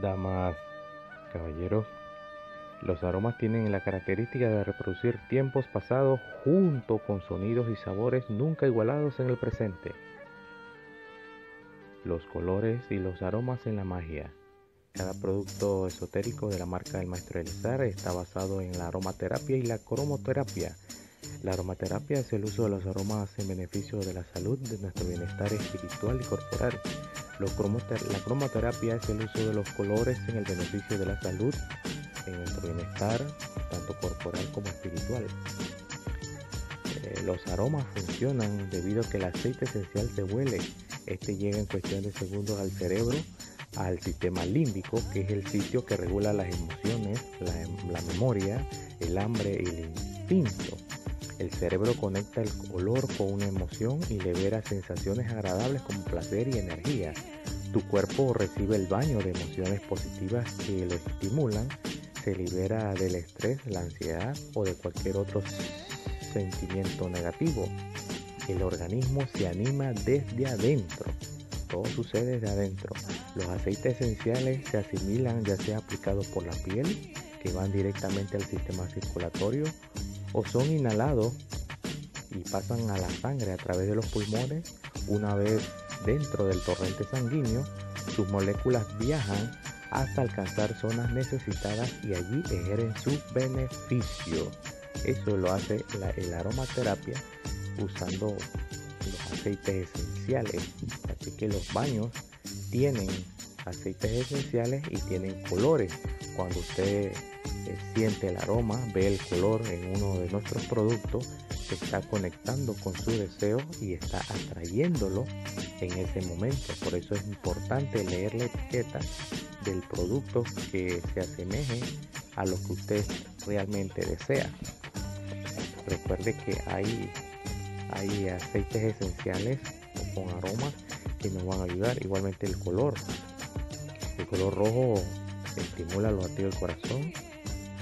Damas, caballeros, los aromas tienen la característica de reproducir tiempos pasados junto con sonidos y sabores nunca igualados en el presente. Los colores y los aromas en la magia. Cada producto esotérico de la marca del maestro Elizar está basado en la aromaterapia y la cromoterapia. La aromaterapia es el uso de los aromas en beneficio de la salud, de nuestro bienestar espiritual y corporal la cromoterapia es el uso de los colores en el beneficio de la salud, en nuestro bienestar, tanto corporal como espiritual. Eh, los aromas funcionan debido a que el aceite esencial se huele. Este llega en cuestión de segundos al cerebro, al sistema límbico, que es el sitio que regula las emociones, la memoria, el hambre y el instinto. El cerebro conecta el olor con una emoción y libera sensaciones agradables como placer y energía. Tu cuerpo recibe el baño de emociones positivas que lo estimulan, se libera del estrés, la ansiedad o de cualquier otro sentimiento negativo. El organismo se anima desde adentro. Todo sucede desde adentro. Los aceites esenciales se asimilan ya sea aplicados por la piel, que van directamente al sistema circulatorio, o son inhalados y pasan a la sangre a través de los pulmones. Una vez dentro del torrente sanguíneo, sus moléculas viajan hasta alcanzar zonas necesitadas y allí ejercen su beneficio. Eso lo hace la, aromaterapia usando los aceites esenciales. Así que los baños tienen aceites esenciales y tienen colores. Cuando usted siente el aroma, ve el color en uno de nuestros productos, se está conectando con su deseo y está atrayéndolo en ese momento. Por eso es importante leer la etiqueta del producto que se asemeje a lo que usted realmente desea. Recuerde que hay, hay aceites esenciales con aromas que nos van a ayudar. Igualmente el color. El color rojo estimula los latidos del corazón,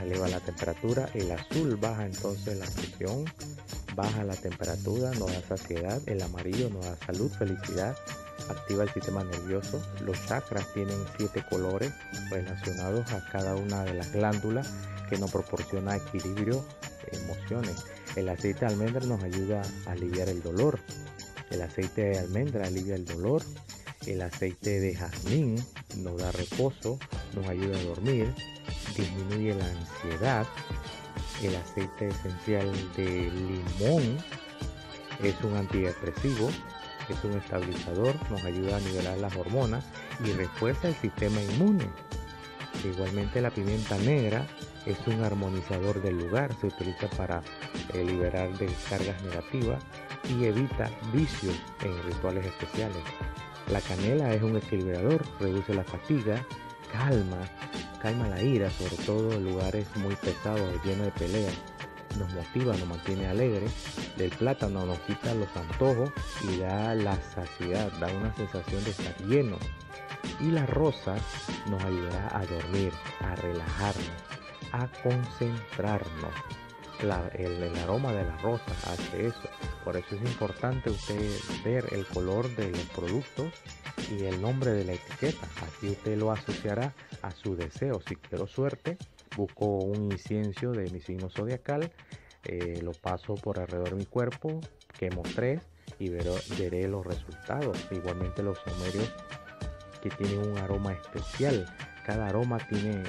eleva la temperatura, el azul baja entonces la presión, baja la temperatura, nos da saciedad, el amarillo nos da salud, felicidad, activa el sistema nervioso, los chakras tienen siete colores relacionados a cada una de las glándulas que nos proporciona equilibrio, emociones. El aceite de almendra nos ayuda a aliviar el dolor, el aceite de almendra alivia el dolor, el aceite de jazmín nos da reposo, nos ayuda a dormir, disminuye la ansiedad. El aceite esencial de limón es un antidepresivo, es un estabilizador, nos ayuda a nivelar las hormonas y refuerza el sistema inmune. Igualmente la pimienta negra es un armonizador del lugar, se utiliza para eh, liberar descargas negativas y evita vicios en rituales especiales. La canela es un equilibrador, reduce la fatiga, calma, calma la ira, sobre todo en lugares muy pesados, llenos de peleas. Nos motiva, nos mantiene alegres. Del plátano nos quita los antojos y da la saciedad, da una sensación de estar lleno. Y la rosa nos ayudará a dormir, a relajarnos, a concentrarnos. El, aroma de la rosa hace eso. Por eso es importante usted ver el color de los productos y el nombre de la etiqueta. Así usted lo asociará a su deseo. Si quiero suerte, busco un incienso de mi signo zodiacal, eh, lo paso por alrededor de mi cuerpo, quemo tres y veré los resultados. Igualmente los somerios que tienen un aroma especial. Cada aroma tiene,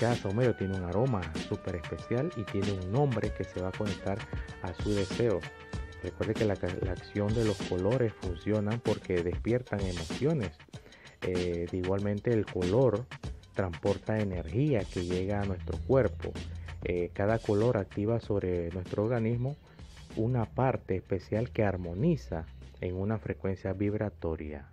cada somerio tiene un aroma súper especial y tiene un nombre que se va a conectar a su deseo. Recuerde que la, acción de los colores funcionan porque despiertan emociones. Eh, igualmente el color transporta energía que llega a nuestro cuerpo. Eh, cada color activa sobre nuestro organismo una parte especial que armoniza en una frecuencia vibratoria.